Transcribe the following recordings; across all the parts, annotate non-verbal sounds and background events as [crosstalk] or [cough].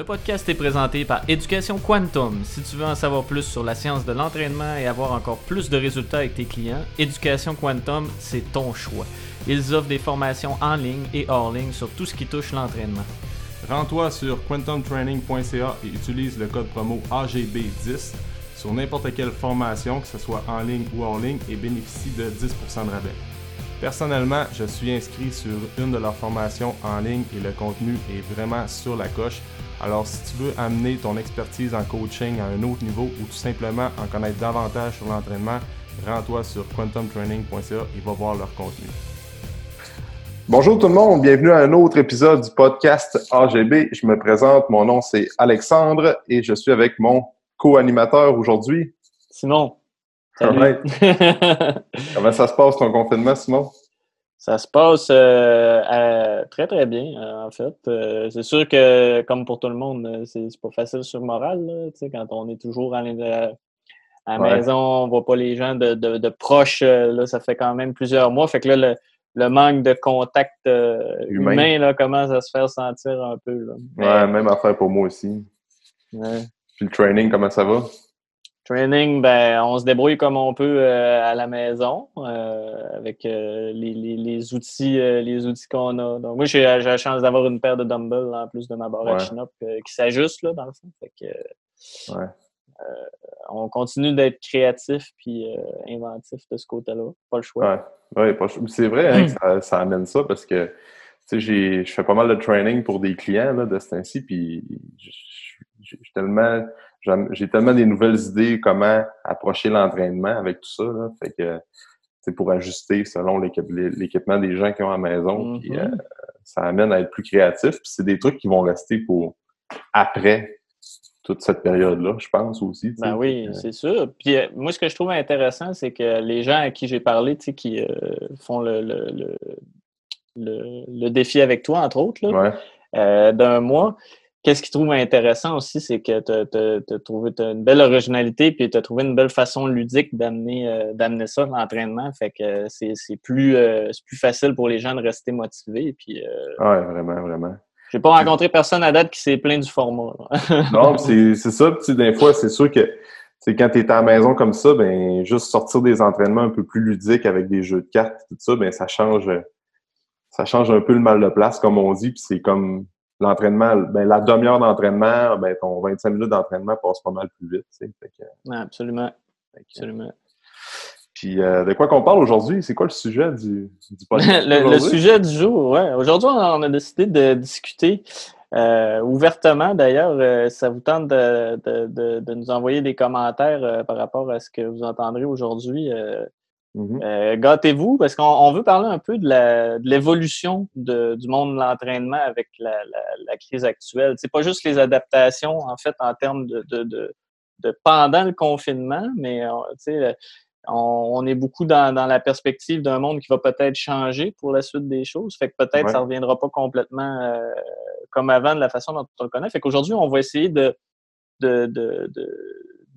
Le podcast est présenté par Éducation Quantum. Si tu veux en savoir plus sur la science de l'entraînement et avoir encore plus de résultats avec tes clients, Éducation Quantum, c'est ton choix. Ils offrent des formations en ligne et hors ligne sur tout ce qui touche l'entraînement. Rends-toi sur quantumtraining.ca et utilise le code promo AGB10 sur n'importe quelle formation, que ce soit en ligne ou hors ligne, et bénéficie de 10% de rabais. Personnellement, je suis inscrit sur une de leurs formations en ligne et le contenu est vraiment sur la coche. Alors, si tu veux amener ton expertise en coaching à un autre niveau ou tout simplement en connaître davantage sur l'entraînement, rends-toi sur quantumtraining.ca et va voir leur contenu. Bonjour tout le monde, bienvenue à un autre épisode du podcast AGB. Je me présente, mon nom c'est Alexandre et je suis avec mon co-animateur aujourd'hui. Simon. Salut. [laughs] Comment ça se passe ton confinement, Simon? Ça se passe euh, très, très bien, euh, en fait. Euh, c'est sûr que, comme pour tout le monde, c'est pas facile sur le moral. Là, quand on est toujours à, la maison, on voit pas les gens de, de, proches. là, ça fait quand même plusieurs mois. Fait que là, le, manque de contact humain, là, commence à se faire sentir un peu. Là. Ouais, même affaire pour moi aussi. Puis le training, comment ça va? Training, ben, on se débrouille comme on peut euh, à la maison euh, avec euh, les, les, outils les outils qu'on a. Donc, moi, j'ai la chance d'avoir une paire de dumbbells en plus de ma barre ouais. chin-up qui s'ajuste là, dans le fond. Fait que, ouais. on continue d'être créatif puis inventif de ce côté-là. Pas le choix. Ouais, ouais c'est vrai hein, que [clears throat] ça, ça, amène ça parce que je fais pas mal de training pour des clients là, de ce temps-ci, puis j'ai tellement j'ai tellement des nouvelles idées comment approcher l'entraînement avec tout ça. Là, fait que c'est pour ajuster selon l'équipement des gens qui ont à la maison. puis, mm-hmm. euh, ça amène à être plus créatif. Puis c'est des trucs qui vont rester pour après toute cette période-là, je pense aussi. Ben oui, c'est sûr. Puis euh, moi, ce que je trouve intéressant, c'est que les gens à qui j'ai parlé, tu sais, qui euh, font le, le, le, le, défi avec toi, entre autres, là, d'un mois, Qu'est-ce qu'ils trouvent intéressant aussi, c'est que tu as, trouvé une belle originalité puis tu as trouvé une belle façon ludique d'amener euh, d'amener ça l'entraînement. Fait que c'est plus, euh, plus facile pour les gens de rester motivés. Puis, euh, ouais, vraiment, vraiment. J'ai pas rencontré personne à date qui s'est plaint du format. [laughs] non, c'est ça. Puis, des fois, c'est sûr que c'est quand tu es à la maison comme ça, ben juste sortir des entraînements un peu plus ludiques avec des jeux de cartes, tout ça, ben ça change ça change un peu le mal de place, comme on dit, puis c'est comme l'entraînement, ben, la demi-heure d'entraînement, ben, ton 25 minutes d'entraînement passe pas mal plus vite. Absolument. absolument. Puis, euh, de quoi qu'on parle aujourd'hui? C'est quoi le sujet du, du [laughs] podcast? le, sujet du jour, ouais. Aujourd'hui, on a décidé de discuter euh, ouvertement. D'ailleurs, euh, ça vous tente de, de, de, nous envoyer des commentaires par rapport à ce que vous entendrez aujourd'hui. Mm-hmm. Euh, gâtez-vous, parce qu'on veut parler un peu de l'évolution du monde de l'entraînement avec la, crise actuelle. C'est pas juste les adaptations, en fait, en termes de, de, pendant le confinement, mais euh, on, est beaucoup dans, la perspective d'un monde qui va peut-être changer pour la suite des choses. Fait que peut-être ça reviendra pas complètement euh, comme avant de la façon dont on le connaît. Fait qu'aujourd'hui, on va essayer de, de,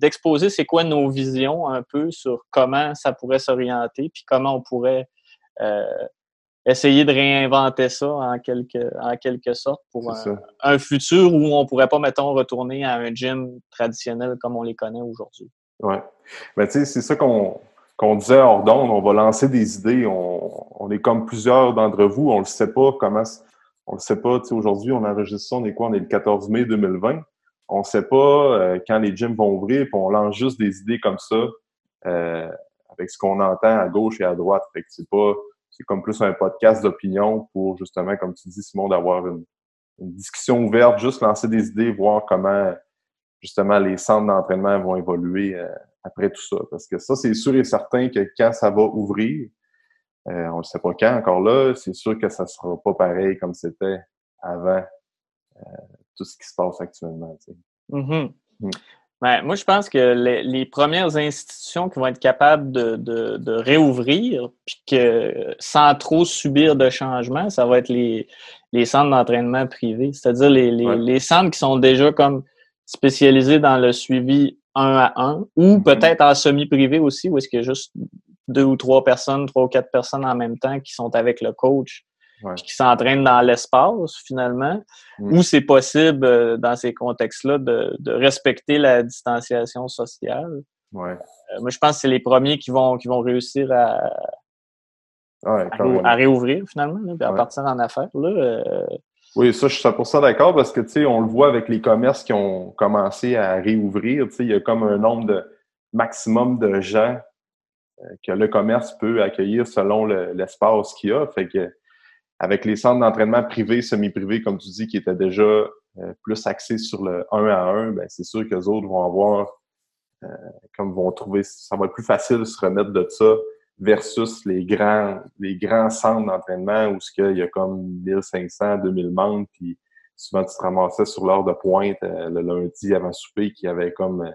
d'exposer c'est quoi nos visions un peu sur comment ça pourrait s'orienter, puis comment on pourrait euh, essayer de réinventer ça en quelque, en quelque sorte pour un, futur où on pourrait pas, mettons, retourner à un gym traditionnel comme on les connaît aujourd'hui. Oui. Mais tu sais, c'est ça qu'on qu'on disait hors d'onde, on va lancer des idées. On, on est comme plusieurs d'entre vous, on ne le sait pas comment. On le sait pas. Aujourd'hui, on enregistre ça, on est quoi? On est le 14 mai 2020 on ne sait pas euh, quand les gyms vont ouvrir, puis on lance juste des idées comme ça euh, avec ce qu'on entend à gauche et à droite. Fait que c'est pas, c'est comme plus un podcast d'opinion pour justement, comme tu dis, Simon, d'avoir une, discussion ouverte, juste lancer des idées, voir comment justement les centres d'entraînement vont évoluer euh, après tout ça. Parce que ça, c'est sûr et certain que quand ça va ouvrir, on ne sait pas quand encore là, c'est sûr que ça sera pas pareil comme c'était avant tout ce qui se passe actuellement. Mm-hmm. Mm. Ben, moi, je pense que les, premières institutions qui vont être capables de, réouvrir, puis que sans trop subir de changements, ça va être les, centres d'entraînement privés, c'est-à-dire les, centres qui sont déjà comme spécialisés dans le suivi un à un, ou mm-hmm. peut-être en semi-privé aussi, où est-ce qu'il y a juste deux ou trois personnes, trois ou quatre personnes en même temps qui sont avec le coach qui s'entraînent dans l'espace finalement, mm. ou c'est possible euh, dans ces contextes-là de, respecter la distanciation sociale? Ouais. moi, je pense que c'est les premiers qui vont, qui vont réussir à, à, réouvrir finalement, puis à partir en affaires. Là, oui, ça, je suis 100% d'accord parce que, tu sais, on le voit avec les commerces qui ont commencé à réouvrir. Tu sais, il y a comme un nombre de maximum de gens euh, que le commerce peut accueillir selon l'espace qu'il y a. Fait que, avec les centres d'entraînement privés, semi-privés, comme tu dis, qui étaient déjà euh, plus axés sur le 1 à 1, ben c'est sûr que les autres vont avoir, euh, comme vont trouver, ça va être plus facile de se remettre de ça versus les grands, les grands centres d'entraînement où il y a comme 1500, 2000 membres, puis souvent tu te ramassais sur l'heure de pointe euh, le lundi avant souper qui avait comme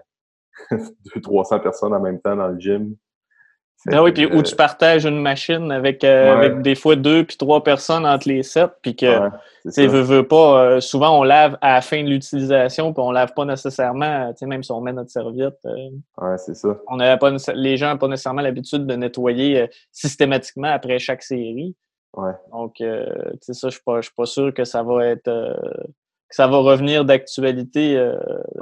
200-300 euh, [laughs] personnes en même temps dans le gym. Ah oui, puis où tu partages une machine avec, euh, avec des fois deux puis trois personnes entre les sept, puis que, tu veux, veux pas, euh, souvent on lave à la fin de l'utilisation, puis on lave pas nécessairement, tu sais, même si on met notre serviette. Euh, ouais, c'est ça. On pas, les gens n'ont pas nécessairement l'habitude de nettoyer systématiquement après chaque série. Ouais. Donc, tu sais, ça, je suis pas, suis pas sûr que ça va être, que ça va revenir d'actualité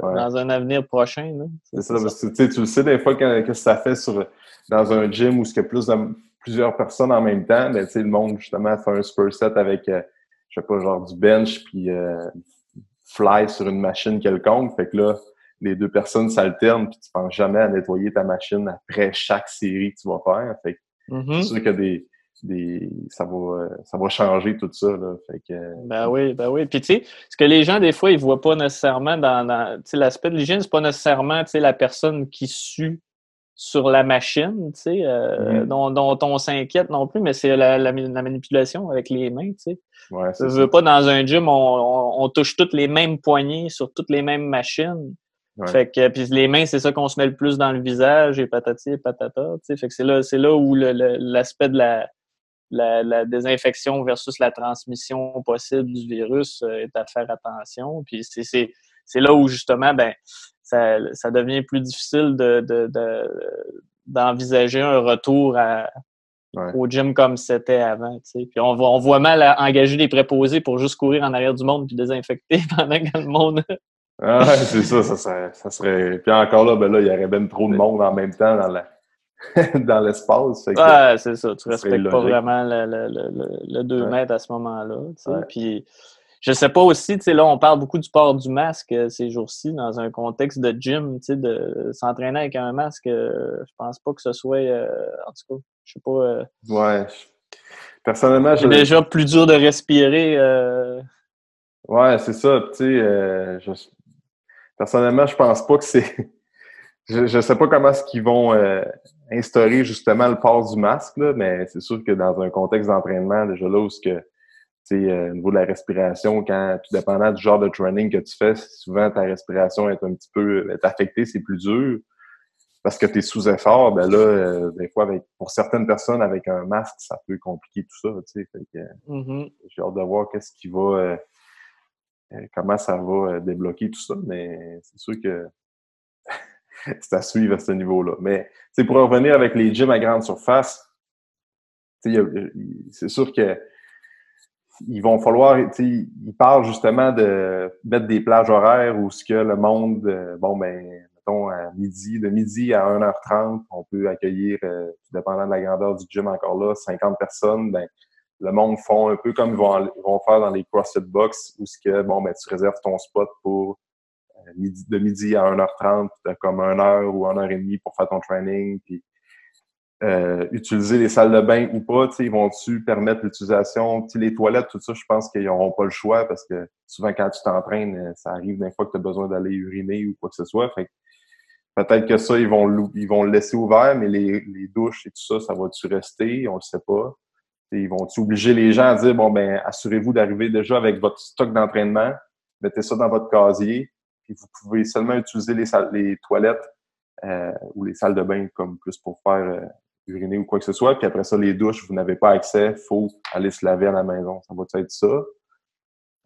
dans un avenir prochain. C'est ça, parce que tu le sais des fois que, que ça fait sur dans un gym où il y a plus de, plusieurs personnes en même temps, ben, le monde, justement, fait un spur set avec, euh, je sais pas, genre du bench, puis euh, fly sur une machine quelconque. Fait que là, les deux personnes s'alternent, puis tu penses jamais à nettoyer ta machine après chaque série que tu vas faire. Fait que mm-hmm. c'est sûr que des, des, ça va ça va changer tout ça là. Fait que, ben oui ben oui puis tu sais ce que les gens des fois ils voient pas nécessairement dans, dans l'aspect de l'hygiène c'est pas nécessairement tu sais la personne qui sue sur la machine, tu sais, euh, mm-hmm. dont, on s'inquiète non plus, mais c'est la, manipulation avec les mains, tu sais. Ouais, Je veux pas dans un gym, on, touche toutes les mêmes poignées sur toutes les mêmes machines. Fait que, puis les mains, c'est ça qu'on se met le plus dans le visage et patati et patata, tu sais. Fait que c'est là, c'est là où l'aspect de la, la, désinfection versus la transmission possible du virus euh, est à faire attention. Puis c'est là où justement, ben, ça, devient plus difficile d'envisager un retour au gym comme c'était avant. Puis on, on voit mal engager des préposés pour juste courir en arrière du monde puis désinfecter [laughs] pendant que le monde. ah ouais, c'est ça, ça serait, Puis encore là, ben là, il y aurait bien trop de monde en même temps dans la [laughs] dans l'espace. Ouais, c'est ça. Tu respectes pas vraiment le, 2 mètres à ce moment-là. Puis je sais pas aussi, tu sais, là, on parle beaucoup du port du masque euh, ces jours-ci dans un contexte de gym, tu sais, de s'entraîner avec un masque. Euh, je pense pas que ce soit, euh, en tout cas, je sais pas. ouais. Personnellement, C'est déjà plus dur de respirer. Ouais, c'est ça. Tu sais, je... personnellement, je pense pas que c'est. [laughs] je, je sais pas comment est-ce qu'ils vont instaurer justement le port du masque, là, mais c'est sûr que dans un contexte d'entraînement, déjà là où ce que euh, au niveau de la respiration, quand, tout dépendant du genre de training que tu fais, souvent ta respiration est un petit peu est affectée, c'est plus dur. Parce que tu es sous effort, ben là, euh, des fois, avec, pour certaines personnes, avec un masque, ça peut compliquer tout ça. Tu sais, mm-hmm. J'ai hâte de voir qu'est-ce qui va euh, comment ça va débloquer tout ça, mais c'est sûr que [laughs] c'est à suivre à ce niveau-là. Mais pour revenir avec les gyms à grande surface, c'est sûr que ils vont falloir, ils parlent justement de mettre des plages horaires où ce que le monde, euh, bon ben, mettons à midi, de midi à 1h30, on peut accueillir, euh, tout dépendant de la grandeur du gym encore là, 50 personnes, ben, le monde font un peu comme ils vont, vont faire dans les CrossFit Box où ce que, bon ben, tu réserves ton spot pour euh, midi, de midi à 1h30, tu as comme 1 heure ou 1 heure et demie pour faire ton training, puis euh, utiliser les salles de bain ou pas, ils vont-tu permettre l'utilisation, les toilettes, tout ça, je pense qu'ils n'auront pas le choix parce que souvent quand tu t'entraînes, euh, ça arrive d'un fois que tu as besoin d'aller uriner ou quoi que ce soit. Fait peut-être que ça, ils vont, ils vont le laisser ouvert, mais les, les douches et tout ça, ça va-tu rester? On le sait pas. ils vont-tu obliger les gens à dire, bon, ben, assurez-vous d'arriver déjà avec votre stock d'entraînement, mettez ça dans votre casier, puis vous pouvez seulement utiliser les, salles, les toilettes euh, ou les salles de bain comme plus pour faire uriner ou quoi que ce soit. Puis après ça, les douches, vous n'avez pas accès, il faut aller se laver à la maison. Ça va être ça?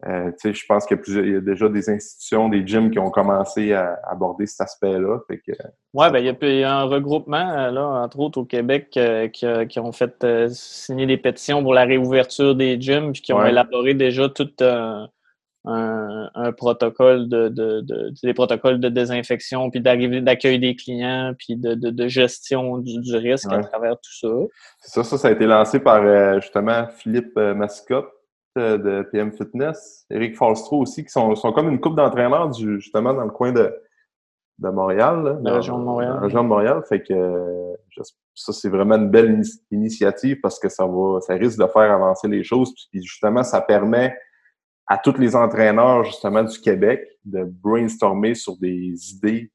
euh, je pense qu'il y, a déjà des institutions, des gyms qui ont commencé à aborder cet aspect-là. Oui, ben, il, y a, un regroupement, euh, là, entre autres au Québec, euh, qui, ont fait signer des pétitions pour la réouverture des gyms, puis qui ont élaboré déjà tout un, protocole de, des protocoles de désinfection, puis d'arrivée d'accueil des clients, puis de, gestion du, risque à travers tout ça. Ça, ça, ça a été lancé par justement Philippe Mascotte de PM Fitness, Eric Falstro aussi, qui sont, sont comme une coupe d'entraîneurs justement dans le coin de, de Montréal. la région de Montréal. La région de Montréal. Fait que ça, c'est vraiment une belle initiative parce que ça va, ça risque de faire avancer les choses. Puis justement, ça permet à tous les entraîneurs justement du Québec de brainstormer sur des idées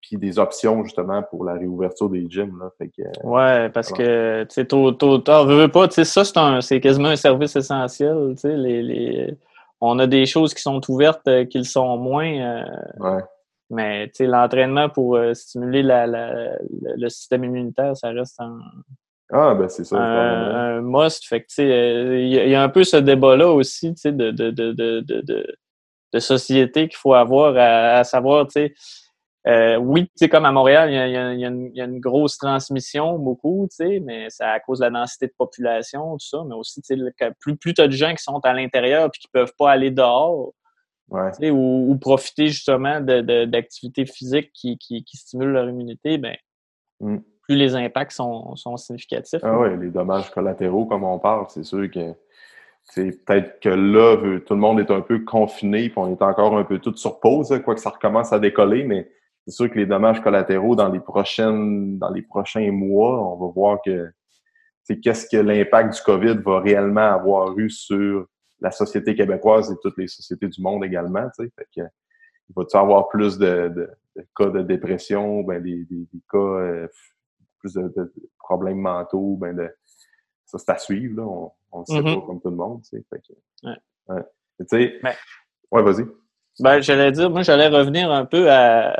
puis des options justement pour la réouverture des gyms. Là. Fait que, ouais, parce que tu sais, tôt, tôt tard, veux, pas, tu sais, ça c'est un c'est quasiment un service essentiel. Tu sais, les, les, on a des choses qui sont ouvertes euh, qui le sont moins. Euh, ouais. Mais tu sais, l'entraînement pour euh, stimuler la, la, le système immunitaire, ça reste un. Ah, ben c'est ça. Un, un, must. Fait sais, il y, a un peu ce débat-là aussi, tu sais, de, de, de, de, de, de société qu'il faut avoir à, à savoir, tu sais, euh, oui, tu sais, comme à Montréal, il y, a, une, grosse transmission, beaucoup, tu sais, mais c'est à cause de la densité de population, tout ça, mais aussi, tu sais, plus, plus tu as de gens qui sont à l'intérieur et qui peuvent pas aller dehors, ouais. ou, profiter justement d'activités physiques qui, qui, stimulent leur immunité, ben, mm. Plus les impacts sont, sont significatifs. Ah oui, les dommages collatéraux, comme on parle, c'est sûr que c'est peut-être que là, tout le monde est un peu confiné, puis on est encore un peu tout sur pause, quoi que ça recommence à décoller, mais c'est sûr que les dommages collatéraux dans les prochaines, dans les prochains mois, on va voir que c'est qu'est-ce que l'impact du COVID va réellement avoir eu sur la société québécoise et toutes les sociétés du monde également. Fait que, il va-tu avoir plus de, cas de dépression, ben des, cas euh, plus de, problèmes mentaux, ben de, ça c'est à suivre, là. On, ne sait mm-hmm. pas comme tout le monde. Fait que, ouais. ouais. Ben ouais, vas-y. Ben, j'allais dire, moi, j'allais revenir un peu à,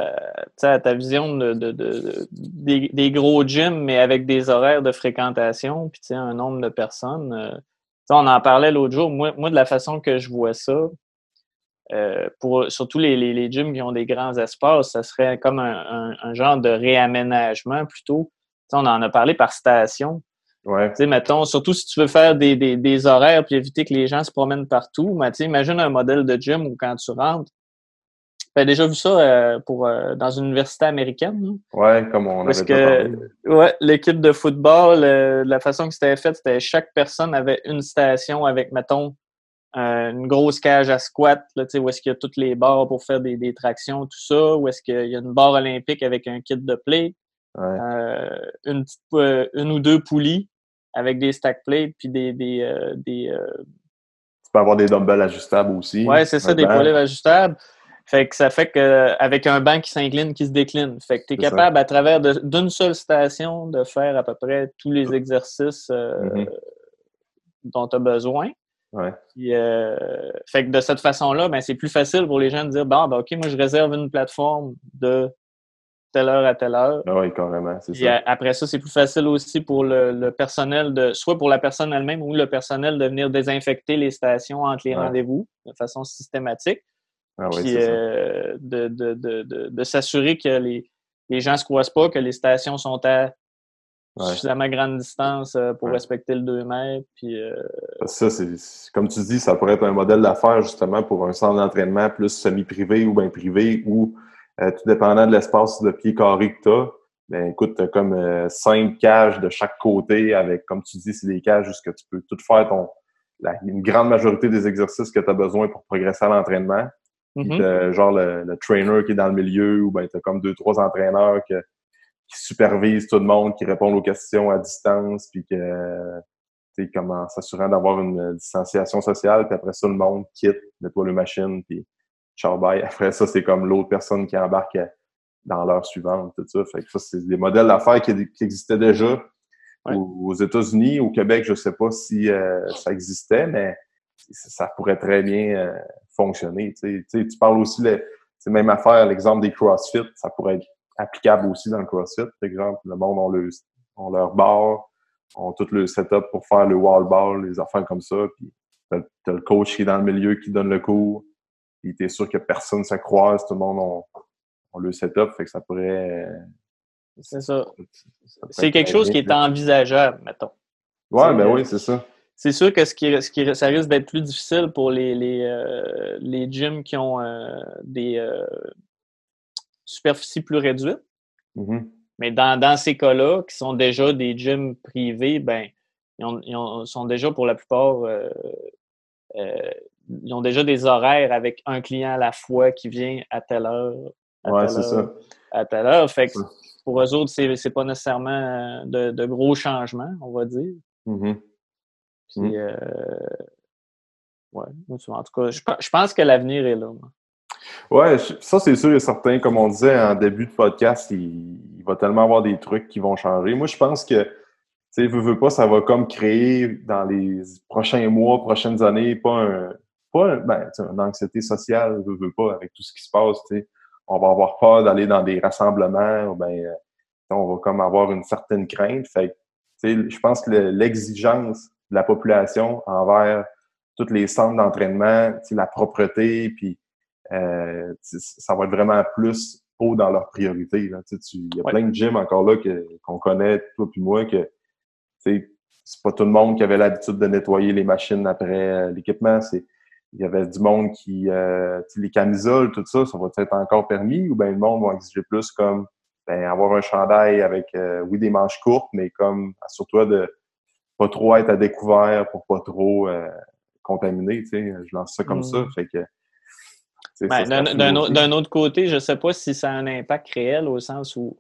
à ta vision de, de, de des, des, gros gyms, mais avec des horaires de fréquentation, puis un nombre de personnes. Euh, on en parlait l'autre jour. Moi, moi, de la façon que je vois ça, euh, pour surtout les, les, les, gyms qui ont des grands espaces, ça serait comme un, un, genre de réaménagement plutôt. On en a parlé par station. Ouais. Tu sais, mettons, surtout si tu veux faire des, des, des, horaires puis éviter que les gens se promènent partout, mais tu imagine un modèle de gym où quand tu rentres, tu as déjà vu ça euh, pour euh, dans une université américaine. Ouais, comme on Parce que, ouais, l'équipe de football, euh, la façon que c'était fait, c'était chaque personne avait une station avec, mettons, une grosse cage à squat, là, où est-ce qu'il y a toutes les barres pour faire des, des tractions, tout ça, où est-ce qu'il y a une barre olympique avec un kit de play, ouais. une, petite, une ou deux poulies avec des stack plates puis des. des, euh, des euh, Tu peux avoir des dumbbells ajustables aussi. Oui, c'est ça, des poids ajustables. Fait que ça fait qu'avec un banc qui s'incline, qui se décline. Fait que tu es capable, à travers d'une seule station, de faire à peu près tous les exercices euh, mm-hmm. dont tu as besoin. Ouais. fait que de cette façon-là, ben, c'est plus facile pour les gens de dire bon, ben, OK, moi, je réserve une plateforme de telle heure à telle heure. Ah oui, carrément, c'est ça. Après ça, c'est plus facile aussi pour le, personnel, de soit pour la personne elle-même ou le personnel de venir désinfecter les stations entre les rendez-vous de façon systématique. Ah oui, puis euh, de, de, de, de s'assurer que les, les gens ne se croisent pas, que les stations sont à suffisamment grande distance euh, pour respecter le 2 mètres. Puis, euh, Ça, c'est comme tu dis, ça pourrait être un modèle d'affaires justement pour un centre d'entraînement plus semi-privé ou bien privé ou euh, tout dépendant de l'espace de pied carré que tu as, ben écoute, tu as comme euh, cinq cages de chaque côté avec, comme tu dis, c'est des cages que tu peux tout faire ton une grande majorité des exercices que tu as besoin pour progresser à l'entraînement. Mm-hmm. Genre le, trainer qui est dans le milieu ou ben tu as comme deux, trois entraîneurs qui supervisent tout le monde, qui répondent aux questions à distance, puis que tu comment s'assurant d'avoir une distanciation sociale, puis après ça, le monde quitte, nettoie le machine, puis ciao [laughs] Après ça, c'est comme l'autre personne qui embarque dans l'heure suivante, tout ça. Fait que ça, c'est des modèles d'affaires qui, existaient déjà aux États-Unis. Au Québec, je ne sais pas si euh, ça existait, mais ça pourrait très bien euh, fonctionner. Tu, sais, tu parles aussi, de même affaire, l'exemple des CrossFit, ça pourrait être applicable aussi dans le CrossFit. Par exemple, le monde ont, le, ont leur bar, ont tout le setup pour faire le wall ball, les affaires comme ça. Puis t'as le coach qui est dans le milieu qui donne le cours. Puis t'es sûr que personne ne se croise, tout le monde on, le setup, fait que ça pourrait. C'est ça. c'est quelque chose qui est envisageable, mettons. Ouais, ben oui, c'est ça. C'est sûr que ce qui, ce qui, ça risque d'être plus difficile pour les, les, euh, les gyms qui ont euh, des euh, superficies plus réduites. Mm-hmm. Mais dans, dans ces cas-là, qui sont déjà des gyms privés, ben, ils, ont, sont déjà pour la plupart, ils ont déjà des horaires avec un client à la fois qui vient à telle heure. À ouais, c'est ça. À telle heure. Fait que pour eux autres, c'est, pas nécessairement de, de, gros changements, on va dire. Mm-hmm. Puis, mmh. euh, ouais, en tout cas, je, pense que l'avenir est là. Ouais, ça c'est sûr et certain. Comme on disait en début de podcast, il, va tellement avoir des trucs qui vont changer. Moi, je pense que, tu sais, veux, veux pas, ça va comme créer dans les prochains mois, prochaines années, pas un, pas ben, une anxiété sociale, veux, veux pas, avec tout ce qui se passe. On va avoir peur d'aller dans des rassemblements, ou ben, euh, on va comme avoir une certaine crainte. Fait je pense que l'exigence de la population envers tous les centres d'entraînement, la propreté, puis euh, ça va être vraiment plus haut dans leur priorité. Il y a plein de gyms encore là qu'on connaît, toi puis moi, que c'est pas tout le monde qui avait l'habitude de nettoyer les machines après euh, l'équipement. C'est il y avait du monde qui euh, les camisoles, tout ça, ça va être encore permis ou bien le monde va exiger plus comme ben, avoir un chandail avec oui des manches courtes, mais comme assure-toi de pas trop être à découvert pour pas trop euh, contaminer, tu sais. Je lance ça comme ça. Mm. Fait que. Ben, D'un autre côté, je sais pas si ça a un impact réel au sens où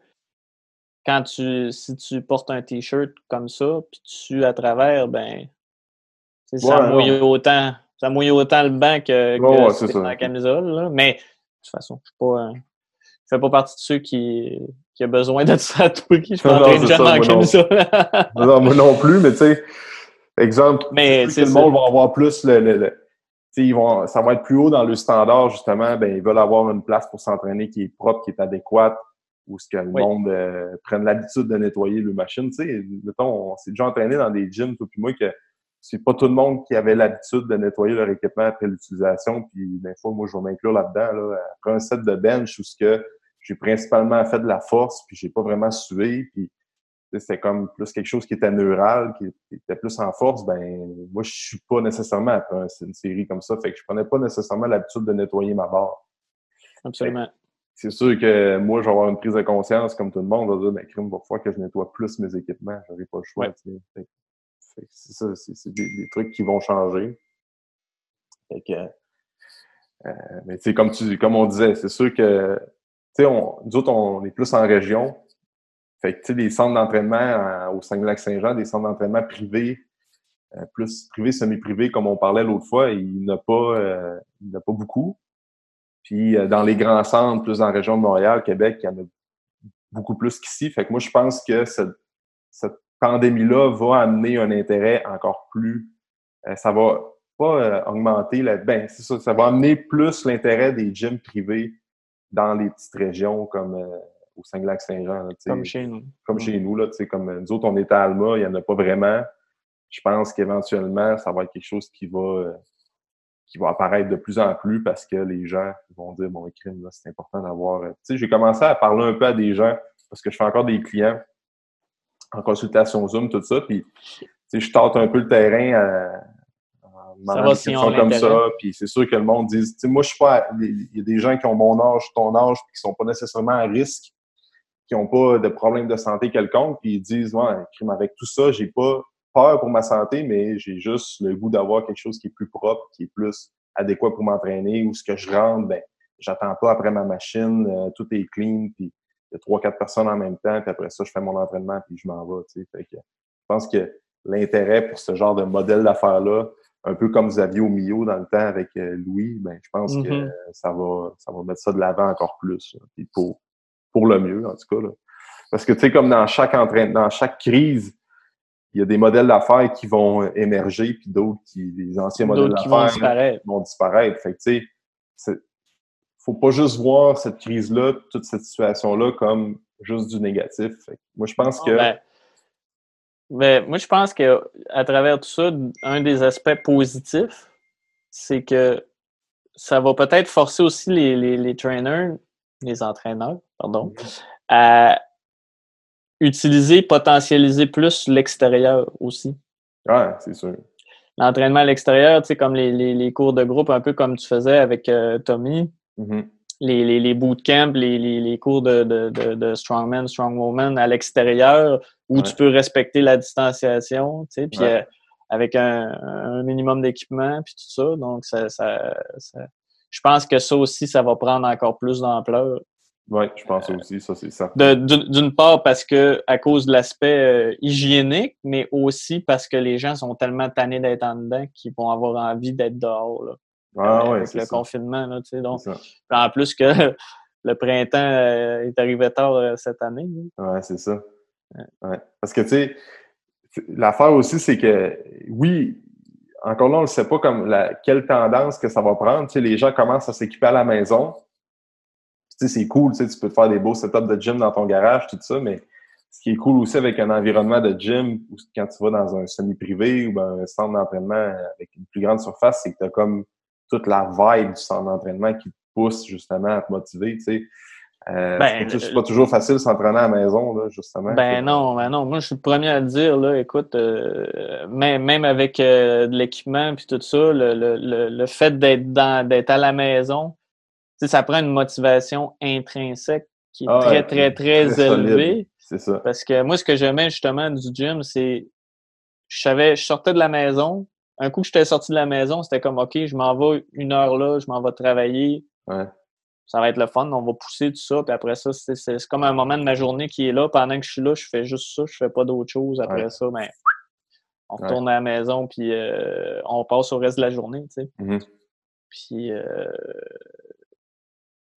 quand tu si tu portes un t-shirt comme ça, puis tu à travers, ben ça mouille autant. Ça mouille autant le banc que, que la camisole. Là. Mais de toute façon, je ne pas, fais pas partie de ceux qui, qui a besoin d'être ça à tout prix. Je suis en [laughs] camisole. [laughs] non, moi non plus, mais tu sais, exemple, [laughs] mais le monde va avoir plus le, le, ils vont, ça va être plus haut dans le standard, justement, ben, ils veulent avoir une place pour s'entraîner qui est propre, qui est adéquate, où ce que le monde euh, prenne l'habitude de nettoyer le machine. Tu sais, mettons, on s'est déjà entraîné dans des gyms, tout puis moi, que c'est pas tout le monde qui avait l'habitude de nettoyer leur équipement après l'utilisation. Puis des fois, moi, je vais m'inclure là-dedans. Là, après un set de bench où ce que j'ai principalement fait de la force, puis j'ai pas vraiment sué, puis c'était comme plus quelque chose qui était neural, qui était plus en force, ben moi je suis pas nécessairement après une série comme ça, fait que je prenais pas nécessairement l'habitude de nettoyer ma barre. Absolument. C'est sûr que moi, je vais avoir une prise de conscience, comme tout le monde, va dire, ben, crime, va falloir que je nettoie plus mes équipements, j'aurai pas le choix. C'est ça, c'est des, trucs qui vont changer. Fait que, euh, mais tu comme tu, comme on disait, c'est sûr que sais, nous autres, on est plus en région. Fait que, tu sais, des centres d'entraînement euh, au Saguenay-Lac-Saint-Jean, des centres d'entraînement privés, euh, plus privés, semi-privés, comme on parlait l'autre fois, il n'y en a pas, beaucoup. Puis dans les grands centres, plus en région de Montréal, Québec, il y en a beaucoup plus qu'ici. Fait que moi, je pense que cette pandémie-là va amener un intérêt encore plus. ça va pas augmenter la. Ben, c'est ça, ça va amener plus l'intérêt des gyms privés dans les petites régions comme euh, au Saint-Lac-Saint-Jean. Comme chez nous. Comme chez nous. Là, comme nous autres, on est à Alma, il n'y en a pas vraiment. Je pense qu'éventuellement, ça va être quelque chose qui va, euh, qui va apparaître de plus en plus parce que les gens vont dire bon, crime, c'est important d'avoir. Euh, tu sais, j'ai commencé à parler un peu à des gens parce que je fais encore des clients en consultation Zoom, tout ça. Puis, je tente un peu le terrain à, ça va si on comme ça. Puis c'est sûr que le monde dit, moi, je suis pas. Il y a des gens qui ont mon âge, ton âge, puis qui sont pas nécessairement à risque, qui n'ont pas de problème de santé quelconque, puis ils disent, ouais, crime avec tout ça, j'ai pas peur pour ma santé, mais j'ai juste le goût d'avoir quelque chose qui est plus propre, qui est plus adéquat pour m'entraîner, ou ce que je rentre, ben, j'attends pas après ma machine, euh, tout est clean, puis a trois, quatre personnes en même temps, puis après ça, je fais mon entraînement, puis je m'en vais. Fait que je pense que l'intérêt pour ce genre de modèle d'affaires-là, un peu comme vous aviez au milieu dans le temps avec euh, Louis, ben, je pense que mm-hmm. ça va, ça va mettre ça de l'avant encore plus. pour, pour le mieux, en tout cas. Là. Parce que, tu sais, comme dans chaque entraînement, dans chaque crise, il y a des modèles d'affaires qui vont émerger, puis d'autres qui, les anciens modèles d'affaires vont disparaître. vont disparaître. Fait que, tu sais, faut pas juste voir cette crise-là, toute cette situation-là, comme juste du négatif. moi, je pense que. Ben, Mais moi, je pense que à travers tout ça, un des aspects positifs, c'est que ça va peut-être forcer aussi les, les, les, trainers, les entraîneurs, pardon, à utiliser, potentialiser plus l'extérieur aussi. Ouais, c'est sûr. L'entraînement à l'extérieur, tu sais, comme les, les, cours de groupe, un peu comme tu faisais avec euh, Tommy. Mm-hmm les, les, les bootcamps, les, les, les cours de, de, de, de strongman, strongwoman à l'extérieur où tu peux respecter la distanciation, tu sais, puis euh, avec un, un minimum d'équipement, puis tout ça. Donc, ça, ça, je pense que ça aussi, ça va prendre encore plus d'ampleur. Oui, je pense aussi, ça c'est ça. D'une part parce que à cause de l'aspect euh, hygiénique, mais aussi parce que les gens sont tellement tannés d'être en dedans qu'ils vont avoir envie d'être dehors. Là. Ah, avec le confinement. Là, tu sais, donc, en plus que [laughs] le printemps euh, est arrivé tard euh, cette année. Oui, c'est ça. Ouais. Parce que, tu sais, l'affaire aussi, c'est que, oui, encore là, on ne sait pas comme la, quelle tendance que ça va prendre. Tu sais, les gens commencent à s'équiper à la maison. Tu sais, c'est cool, tu sais, tu peux te faire des beaux setups de gym dans ton garage, tout ça, mais ce qui est cool aussi avec un environnement de gym, quand tu vas dans un semi-privé ou dans un centre d'entraînement avec une plus grande surface, c'est que tu as comme toute la vibe du centre d'entraînement qui te pousse justement à te motiver, tu sais. Euh, ben, c'est pas toujours facile s'entraîner à la maison, là, justement. Ben non, ben non. Moi, je suis le premier à le dire, là, écoute, euh, même, même avec euh, de l'équipement puis tout ça, le, le, le fait d'être dans d'être à la maison, ça prend une motivation intrinsèque qui est ah, très, très, très, élevée. C'est ça. Parce que moi, ce que j'aimais justement du gym, c'est je savais, je sortais de la maison, un coup que j'étais sorti de la maison, c'était comme OK, je m'en vais une heure là, je m'en vais travailler. Ça va être le fun, on va pousser tout ça. Puis après ça, c'est comme un moment de ma journée qui est là. Pendant que je suis là, je fais juste ça, je fais pas d'autre chose. Après ça, ben, on retourne à la maison, puis euh, on passe au reste de la journée. Tu sais. Mm-hmm. Puis euh,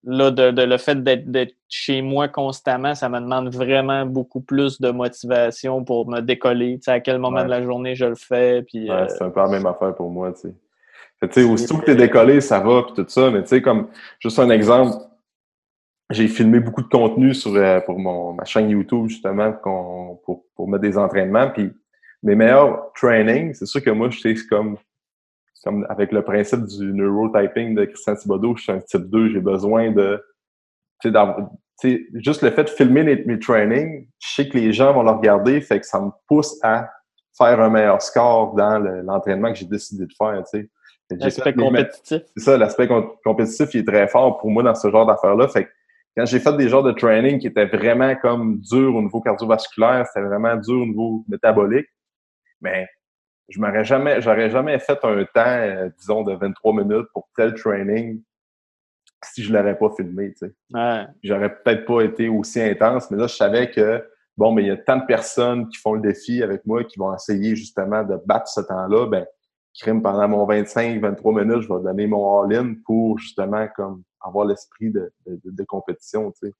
là, de, le fait d'être chez moi constamment, ça me demande vraiment beaucoup plus de motivation pour me décoller. Tu sais, à quel moment de la journée je le fais. Puis, euh, c'est un peu la même affaire pour moi. Tu sais. aussitôt que tu es décollé, ça va, puis tout ça. Mais tu sais, comme, juste un exemple, j'ai filmé beaucoup de contenu sur, euh, pour mon, ma chaîne YouTube, justement, pour, pour mettre des entraînements. Puis mes meilleurs trainings, c'est sûr que moi, je sais comme comme avec le principe du neurotyping de Christian Thibodeau, je suis un type 2, j'ai besoin de. Tu sais, juste le fait de filmer mes, trainings, je sais que les gens vont le regarder, fait que ça me pousse à faire un meilleur score dans l'entraînement que j'ai décidé de faire. Tu sais. L'aspect compétitif. C'est ça, l'aspect compétitif il est très fort pour moi dans ce genre d'affaires-là. Fait que quand j'ai fait des genres de training qui étaient vraiment comme durs au niveau cardiovasculaire, c'était vraiment dur au niveau métabolique, mais je m'aurais jamais, j'aurais jamais fait un temps, euh, disons, de 23 minutes pour tel training si je l'aurais pas filmé, tu sais. Ouais. J'aurais peut-être pas été aussi intense, mais là, je savais que, bon, mais il y a tant de personnes qui font le défi avec moi, qui vont essayer justement de battre ce temps-là, ben, crime pendant mon 25, 23 minutes, je vais donner mon all-in pour justement, comme, avoir l'esprit de, de, compétition, tu sais.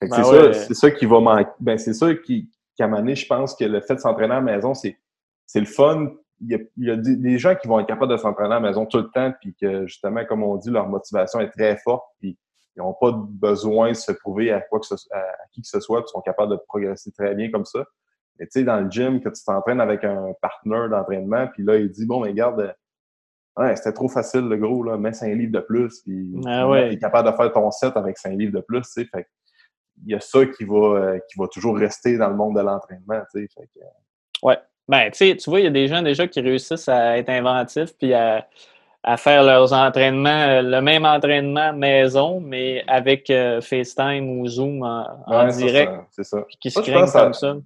Ben c'est ça, c'est ça qui va manquer. Ben, c'est ça qui, qui a mené, je pense que le fait de s'entraîner à la maison, c'est, c'est le fun il y a, des, gens qui vont être capables de s'entraîner à la maison tout le temps, puis que justement, comme on dit, leur motivation est très forte, puis ils n'ont pas besoin de se prouver à, quoi que ce, à, qui que ce soit, puis sont capables de progresser très bien comme ça. Mais tu sais, dans le gym, que tu t'entraînes avec un partenaire d'entraînement, puis là, il dit Bon, mais regarde, ouais, c'était trop facile, le gros, là, mets 5 livres de plus, puis ah ouais. tu es capable de faire ton set avec 5 livres de plus, tu sais. Fait il y a ça qui va, euh, qui va toujours rester dans le monde de l'entraînement, tu sais. Fait que, ouais. Ben, tu vois, il y a des gens déjà qui réussissent à être inventifs puis à, faire leurs entraînements, euh, le même entraînement maison, mais avec euh, FaceTime ou Zoom en, direct. C'est ça. Puis qui se craignent comme ça.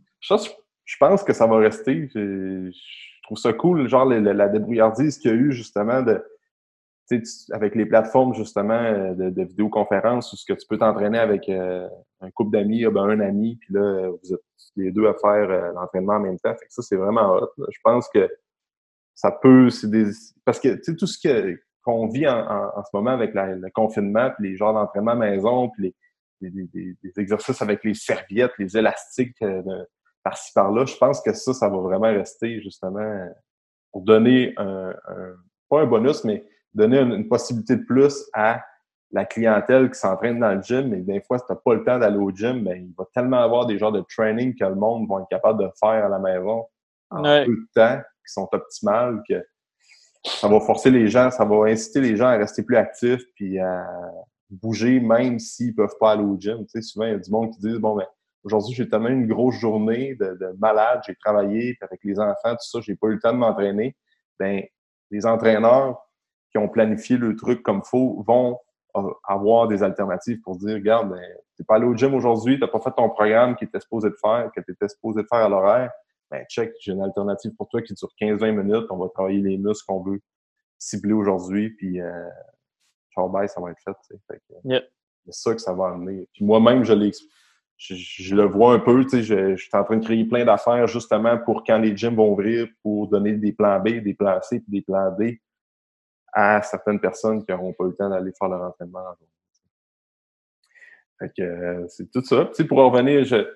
Je, pense que ça va rester. Je, trouve ça cool, genre la débrouillardise qu'il y a eu justement de avec les plateformes justement euh, de, de vidéoconférence où ce que tu peux t'entraîner avec euh, un couple d'amis, ben, un ami, puis là, vous êtes les deux à faire euh, l'entraînement en même temps. Fait que ça, c'est vraiment hot. Je pense que ça peut, c'est des. Parce que tu sais, tout ce qu'on vit en, ce moment avec le confinement, puis les genres d'entraînement maison, puis les, les, exercices avec les serviettes, les élastiques par-ci par-là, je pense que ça, ça va vraiment rester justement pour donner un pas un bonus, mais donner une, possibilité de plus à la clientèle qui s'entraîne dans le gym, mais des fois, si tu n'as pas le temps d'aller au gym, ben, il va tellement avoir des genres de training que le monde va être capable de faire à la maison en peu de temps qui sont optimales que ça va forcer les gens, ça va inciter les gens à rester plus actifs puis à bouger même s'ils peuvent pas aller au gym. Tu sais, souvent, il y a du monde qui dit bon ben aujourd'hui j'ai tellement une grosse journée de, de malade, j'ai travaillé avec les enfants, tout ça, j'ai pas eu le temps de m'entraîner. Ben les entraîneurs qui ont planifié le truc comme faut vont avoir des alternatives pour dire regarde, ben, t'es pas allé au gym aujourd'hui, t'as pas fait ton programme qui était supposé de faire, que tu étais supposé de faire à l'horaire, ben check, j'ai une alternative pour toi qui dure 15-20 minutes, on va travailler les muscles qu'on veut cibler aujourd'hui, puis euh, bye, ça va être fait. fait C'est ça que ça va amener. Puis moi-même, je je, le vois un peu, tu sais, je, je, suis en train de créer plein d'affaires justement pour quand les gyms vont ouvrir, pour donner des plans B, des plans C, puis des plans D à certaines personnes qui n'auront pas eu le temps d'aller faire leur entraînement en journée. Euh, c'est tout ça. Pour revenir, je,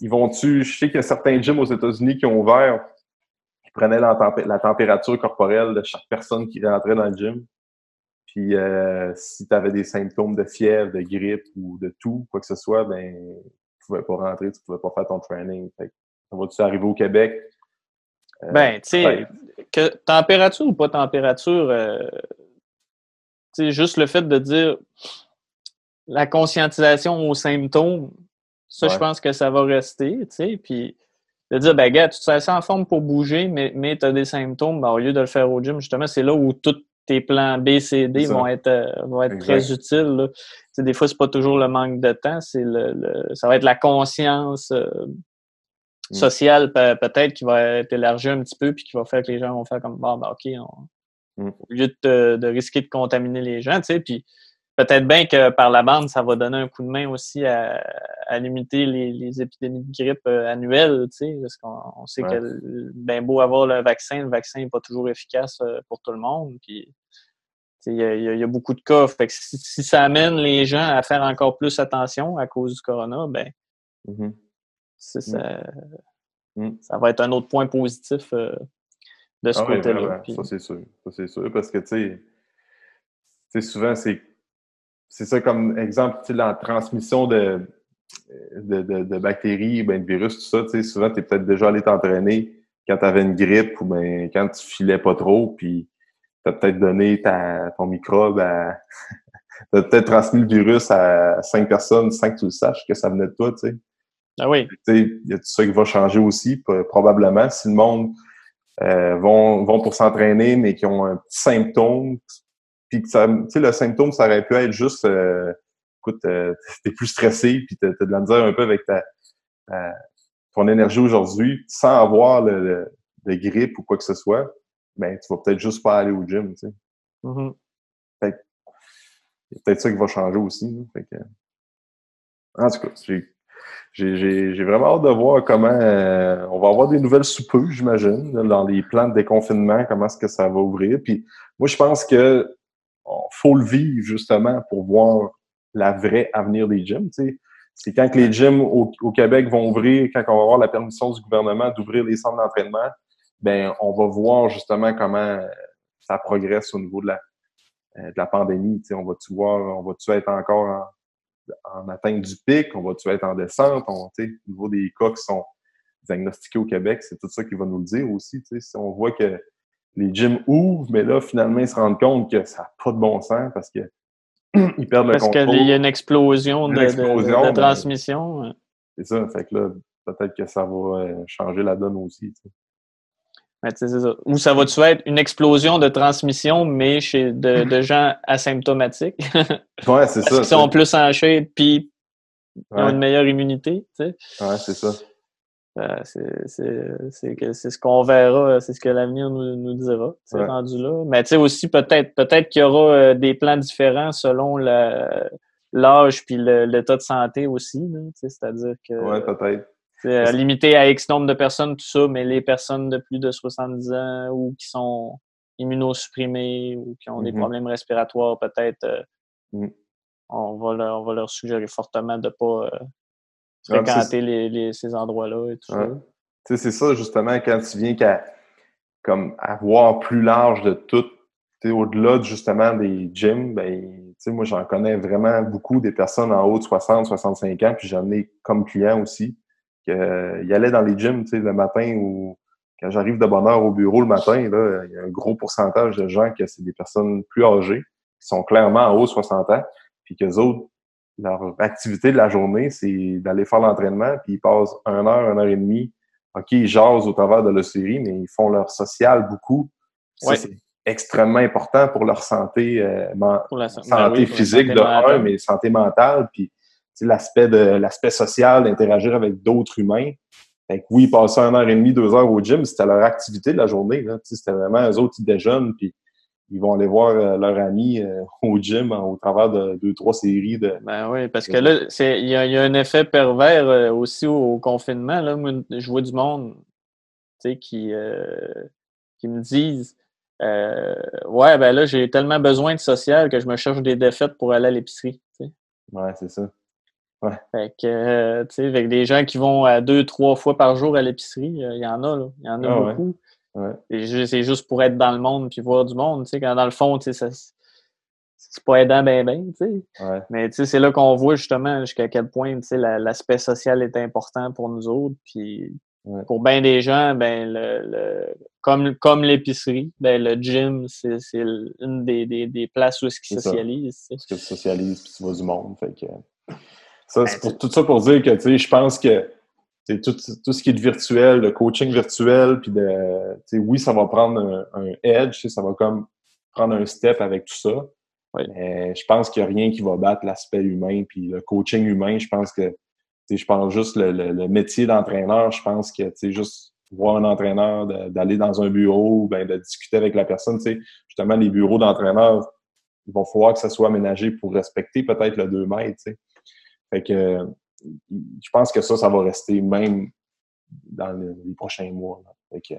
ils vont-tu. Je sais qu'il y a certains gyms aux États-Unis qui ont ouvert, qui prenaient la, température corporelle de chaque personne qui rentrait dans le gym. Puis euh, si tu avais des symptômes de fièvre, de grippe ou de tout, quoi que ce soit, ben tu pouvais pas rentrer, tu pouvais pas faire ton training. Fait ça va-tu arriver au Québec? Euh, ben, tu sais, que température ou pas température, euh, juste le fait de dire la conscientisation aux symptômes, ça, je pense que ça va rester, tu sais, puis de dire, ben, gars, tu te sens en forme pour bouger, mais, mais tu as des symptômes, ben, au lieu de le faire au gym, justement, c'est là où tous tes plans B, C, D vont être, euh, vont être très utiles. Là. sais, des fois, c'est pas toujours le manque de temps, c'est le, ça va être la conscience. Social peut-être qui va être élargi un petit peu puis qui va faire que les gens vont faire comme bon ben ok mm. au lieu de, risquer de contaminer les gens tu sais puis peut-être bien que par la bande ça va donner un coup de main aussi à, limiter les, épidémies de grippe euh, annuelles tu sais parce qu'on sait que ben beau avoir le vaccin le vaccin n'est pas toujours efficace euh, pour tout le monde puis il y, a, beaucoup de cas. Fait que si, ça amène les gens à faire encore plus attention à cause du corona, ben, mm-hmm. Mmh. Ça, mmh. ça va être un autre point positif euh, de ce ah côté-là. Ça, c'est sûr. Ça, c'est sûr. Parce que, tu sais, souvent, c'est c'est ça comme exemple, la transmission de, de, de, bactéries, ben, de virus, tout ça. Souvent, tu es peut-être déjà allé t'entraîner quand tu avais une grippe ou ben, quand tu filais pas trop, puis tu as peut-être donné ta, ton microbe à. [laughs] tu as peut-être transmis le virus à cinq personnes sans que tu le saches que ça venait de toi, tu sais. Ah oui. Il y a tout ça qui va changer aussi, probablement. Si le monde euh, vont, vont pour s'entraîner, mais qui ont un petit symptôme, puis que ça, le symptôme, ça aurait pu être juste, euh, écoute, euh, [laughs] t'es plus stressé, puis t'as, de la misère un peu avec ta, ton énergie aujourd'hui, sans avoir le, de grippe ou quoi que ce soit, ben tu vas peut-être juste pas aller au gym, tu sais. Fait y a peut-être ça qui va changer aussi. Fait que, en tout cas, j'ai j'ai vraiment hâte de voir comment euh, on va avoir des nouvelles sous peu, j'imagine, dans les plans de déconfinement, comment est-ce que ça va ouvrir. Puis moi, je pense que faut le vivre justement pour voir la vraie avenir des gyms. C'est quand que les gyms au, Québec vont ouvrir, quand on va avoir la permission du gouvernement d'ouvrir les centres d'entraînement, ben on va voir justement comment ça progresse au niveau de la, euh, de la pandémie. On va-tu voir, on va-tu être encore en, en atteinte du pic? On va-tu être en descente? au niveau des cas qui sont diagnostiqués au Québec, c'est tout ça qui va nous le dire aussi. Si on voit que les gyms ouvrent, mais là, finalement, ils se rendent compte que ça n'a pas de bon sens parce que [clears throat] ils perdent le contrôle. Parce qu'il y a une explosion, de, transmission. C'est ça. Fait que là, peut-être que ça va euh, changer la donne aussi. Ou ça va-tu être une explosion de transmission, mais chez de, [laughs] gens asymptomatiques? ouais, c'est ça. Qui sont plus en puis ont une meilleure immunité, tu sais. Ouais, c'est ça. Euh, c'est ce qu'on verra, c'est ce que l'avenir nous, nous, dira, c'est rendu là. Mais tu sais aussi, peut-être peut-être qu'il y aura euh, des plans différents selon l'âge puis l'état de santé aussi. C'est-à-dire que. Ouais, peut-être. Euh, limité à X nombre de personnes, tout ça, mais les personnes de plus de 70 ans ou qui sont immunosupprimées ou qui ont des mm-hmm. problèmes respiratoires, peut-être, euh, mm. on, va leur, on va leur suggérer fortement de ne pas euh, fréquenter les, ces endroits-là et tout ça. C'est ça, justement, quand tu viens qu'à comme avoir plus large de tout, au-delà justement des gyms, ben, moi j'en connais vraiment beaucoup des personnes en haut de 60, 65 ans, puis j'en ai comme client aussi qu'il allait dans les gyms le matin ou quand j'arrive de bonne heure au bureau le matin, là, il y a un gros pourcentage de gens que c'est des personnes plus âgées, qui sont clairement en haut de 60 ans, puis qu'eux autres, leur activité de la journée, c'est d'aller faire l'entraînement, puis ils passent une heure, une heure et demie. OK, ils jasent au travers de la série, mais ils font leur social beaucoup. C'est extrêmement important pour leur santé, euh, santé ben physique de un, mais santé mentale, puis l'aspect de l'aspect social, d'interagir avec d'autres humains. Fait que oui, passer une heure et demie, deux heures au gym, c'était leur activité de la journée. C'était vraiment eux autres qui déjeunent, puis ils vont aller voir euh, leur ami euh, au gym au travers de deux, trois séries de. Ben oui, parce que là, il y, a un effet pervers euh, aussi au, confinement. Là. je vois du monde qui, qui me disent Ouais, ben là, j'ai tellement besoin de social que je me cherche des défaites pour aller à l'épicerie. Ouais, c'est ça. Ouais. Fait que, tu sais, avec des gens qui vont à deux, trois fois par jour à l'épicerie, il y en a, là. Il y en a ah beaucoup. C'est juste pour être dans le monde puis voir du monde, tu sais, quand dans le fond, tu sais, c'est pas aidant ben ben, tu sais. Mais tu sais, c'est là qu'on voit justement jusqu'à quel point, tu sais, l'aspect social est important pour nous autres. Puis pour bien des gens, ben le, comme, comme l'épicerie, ben le gym, c'est une des, des, des, places où ils socialisent. Parce que tu socialises puis tu vois du monde. Fait que... Ça, ben, c'est pour tout ça pour dire que tu sais, je pense que tout, tout ce qui est virtuel, le coaching virtuel, puis de, oui, ça va prendre un, edge, ça va comme prendre un step avec tout ça. Mais je pense qu'il n'y a rien qui va battre l'aspect humain, puis le coaching humain, je pense que, je pense juste le, le, métier d'entraîneur, je pense que, tu juste voir un entraîneur, d'aller dans un bureau, ben, de discuter avec la personne, tu sais, justement, les bureaux d'entraîneurs, il va falloir que ça soit aménagé pour respecter peut-être le 2 mètres, tu sais. Fait que, je pense que ça, ça va rester même dans les prochains mois. tu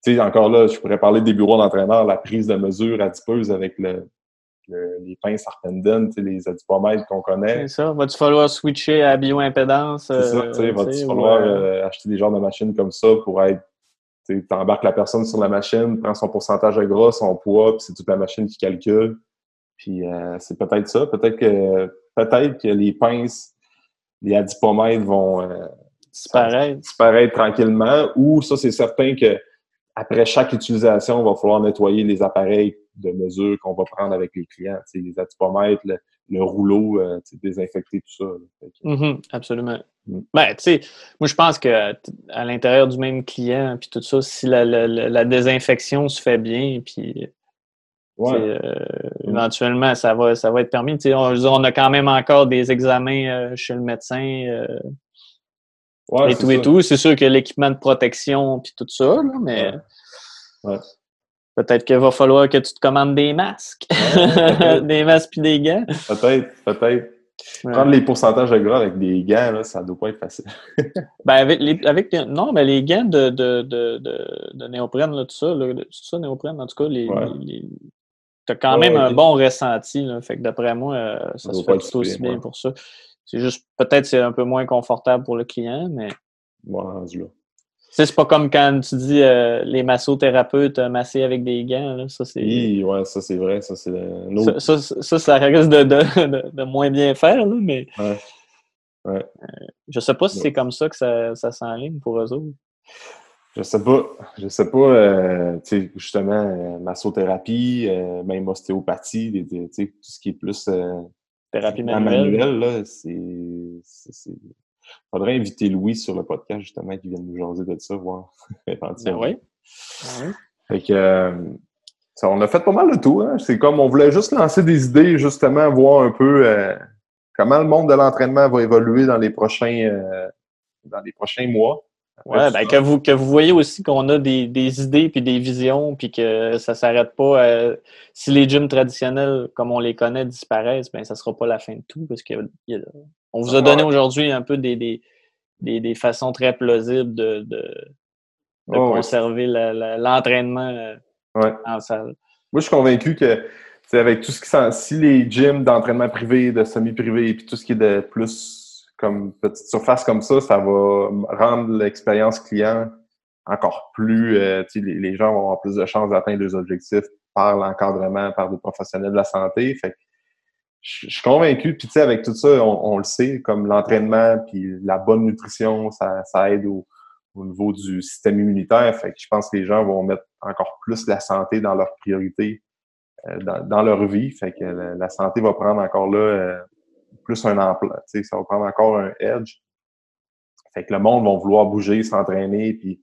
sais, encore là, je pourrais parler des bureaux d'entraîneur, la prise de mesure adipeuse avec le, les pinces Arpenden, les adipomètres qu'on connaît. C'est ça. Va-tu falloir switcher à bioimpédance? C'est ça, tu sais. Euh, Va-tu falloir euh, acheter des genres de machines comme ça pour être. Tu embarques la personne sur la machine, prends son pourcentage de gras, son poids, puis c'est toute la machine qui calcule. Puis euh, c'est peut-être ça. Peut-être que peut-être que les pinces les adipomètres vont euh, disparaître. tranquillement, ou ça, c'est certain que après chaque utilisation, il va falloir nettoyer les appareils de mesure qu'on va prendre avec les clients. Les adipomètres, le, rouleau, euh, désinfecter tout ça. Mm-hmm, absolument. Mm. Ben, tu sais, moi, je pense que à l'intérieur du même client, puis tout ça, si la, désinfection se fait bien, puis euh, éventuellement, ça va, ça va être permis. On, on, a quand même encore des examens euh, chez le médecin euh, et tout et tout. C'est sûr que l'équipement de protection puis tout ça, mais peut-être qu'il va falloir que tu te commandes des masques. [laughs] des masques puis des gants. Peut-être, peut-être. Prendre les pourcentages de gras avec des gants, là, ça doit pas être facile. [laughs] ben avec, les, avec non, mais les gants de, de, de, de, néoprène, là, tout ça, là, tout ça, néoprène, en tout cas, les, tu as quand même un bon ressenti. Là, fait que d'après moi, euh, ça, se fait tout aussi bien pour ça. C'est juste, peut-être c'est un peu moins confortable pour le client, mais. Bon, là. C'est pas comme quand tu dis euh, les massothérapeutes euh, massés avec des gants. Là. Ça, c'est... Oui, ouais, ça c'est vrai. Ça, c'est ça, ça, ça, risque de, de, de, moins bien faire, là, mais. Ouais. Ouais. je sais pas si c'est comme ça que ça, ça s'enligne pour eux autres. Je sais pas. Je sais pas, euh, tu sais, justement, euh, massothérapie, euh, même ostéopathie, tu sais, tout ce qui est plus thérapie manuelle. manuelle là, c'est. Faudrait inviter Louis sur le podcast, justement, qui vienne nous jaser de ça, voir [laughs] éventuellement. Ben oui. Ben fait que, ça, on a fait pas mal de tout. Hein? C'est comme on voulait juste lancer des idées, justement, voir un peu comment le monde de l'entraînement va évoluer dans les prochains, dans les prochains mois. Ouais, ben, que vous, que vous voyez aussi qu'on a des, des idées puis des visions puis que ça s'arrête pas. Euh, si les gyms traditionnels, comme on les connaît, disparaissent, ben ça sera pas la fin de tout parce que on vous a donné aujourd'hui un peu des, des, des, façons très plausibles de, de, de conserver l'entraînement euh, en salle. Moi, je suis convaincu que avec tout ce qui si les gyms d'entraînement privé, de semi-privé, puis tout ce qui est de plus comme petite surface comme ça, ça va rendre l'expérience client encore plus. Euh, les, gens vont avoir plus de chances d'atteindre leurs objectifs par l'encadrement, par des professionnels de la santé. Fait je, suis convaincu. Puis tu sais, avec tout ça, on, le sait, comme l'entraînement puis la bonne nutrition, ça, aide au, au niveau du système immunitaire. Fait que je pense que les gens vont mettre encore plus la santé dans leur priorité euh, dans, leur vie. Fait que la, santé va prendre encore là euh, plus un emploi. Ça va prendre encore un edge. Fait que le monde va vouloir bouger, s'entraîner, puis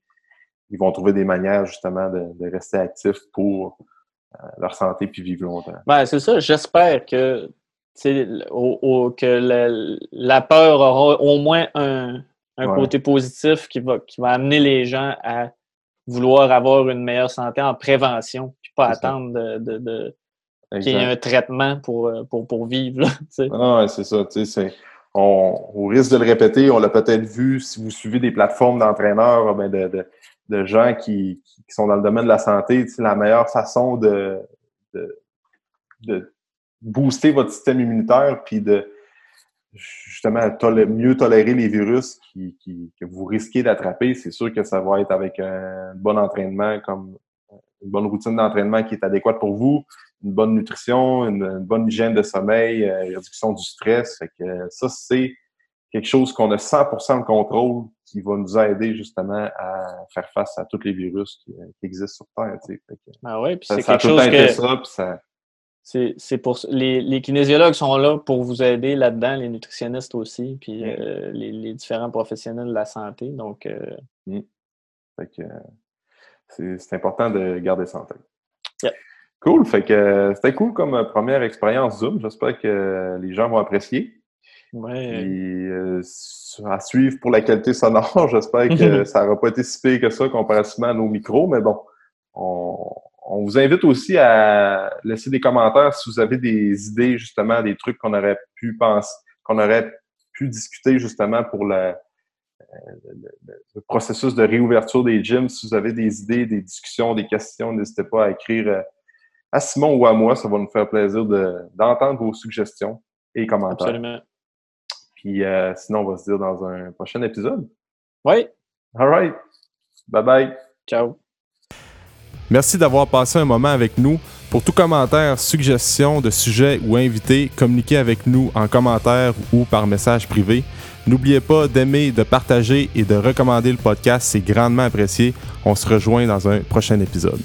ils vont trouver des manières justement de, rester actifs pour euh, leur santé puis vivre longtemps. Ben, c'est ça. J'espère que, que la, peur aura au moins un, côté positif qui va, qui va amener les gens à vouloir avoir une meilleure santé en prévention, puis pas attendre de, de, qu'il y ait un traitement pour, euh, pour, pour vivre. Là, [laughs] ah, c'est ça. On, on, risque de le répéter, on l'a peut-être vu si vous suivez des plateformes d'entraîneurs, ben de, de, de, gens qui, qui, sont dans le domaine de la santé. La meilleure façon de, de, de booster votre système immunitaire puis de justement mieux tolérer les virus qui, que vous risquez d'attraper, c'est sûr que ça va être avec un bon entraînement, comme une bonne routine d'entraînement qui est adéquate pour vous, une bonne nutrition, une, bonne hygiène de sommeil, euh, réduction du stress. Fait que ça, c'est quelque chose qu'on a 100% de contrôle qui va nous aider justement à faire face à tous les virus qui, existent sur Terre. ah ouais, puis c'est quelque chose que... Ça, c'est pour les, les, kinésiologues sont là pour vous aider là-dedans, les nutritionnistes aussi, puis euh, les, différents professionnels de la santé. Donc, euh, mm. c'est important de garder santé. Cool. Fait que c'était cool comme première expérience Zoom. J'espère que les gens vont apprécier. Ouais. Et euh, à suivre pour la qualité sonore, [laughs] j'espère que [laughs] ça n'aura pas été si pire que ça comparativement à nos micros, mais bon, on, on vous invite aussi à laisser des commentaires si vous avez des idées, justement, des trucs qu'on aurait pu penser, qu'on aurait pu discuter justement pour le, processus de réouverture des gyms. Si vous avez des idées, des discussions, des questions, n'hésitez pas à écrire euh, à Simon ou à moi. Ça va nous faire plaisir d'entendre vos suggestions et commentaires. Absolument. Puis euh, sinon, on va se dire dans un prochain épisode. Oui. All right. Bye bye. Ciao. Merci d'avoir passé un moment avec nous. Pour tout commentaire, suggestion de sujet ou invité, communiquez avec nous en commentaire ou par message privé. N'oubliez pas d'aimer, de partager et de recommander le podcast, c'est grandement apprécié. On se rejoint dans un prochain épisode.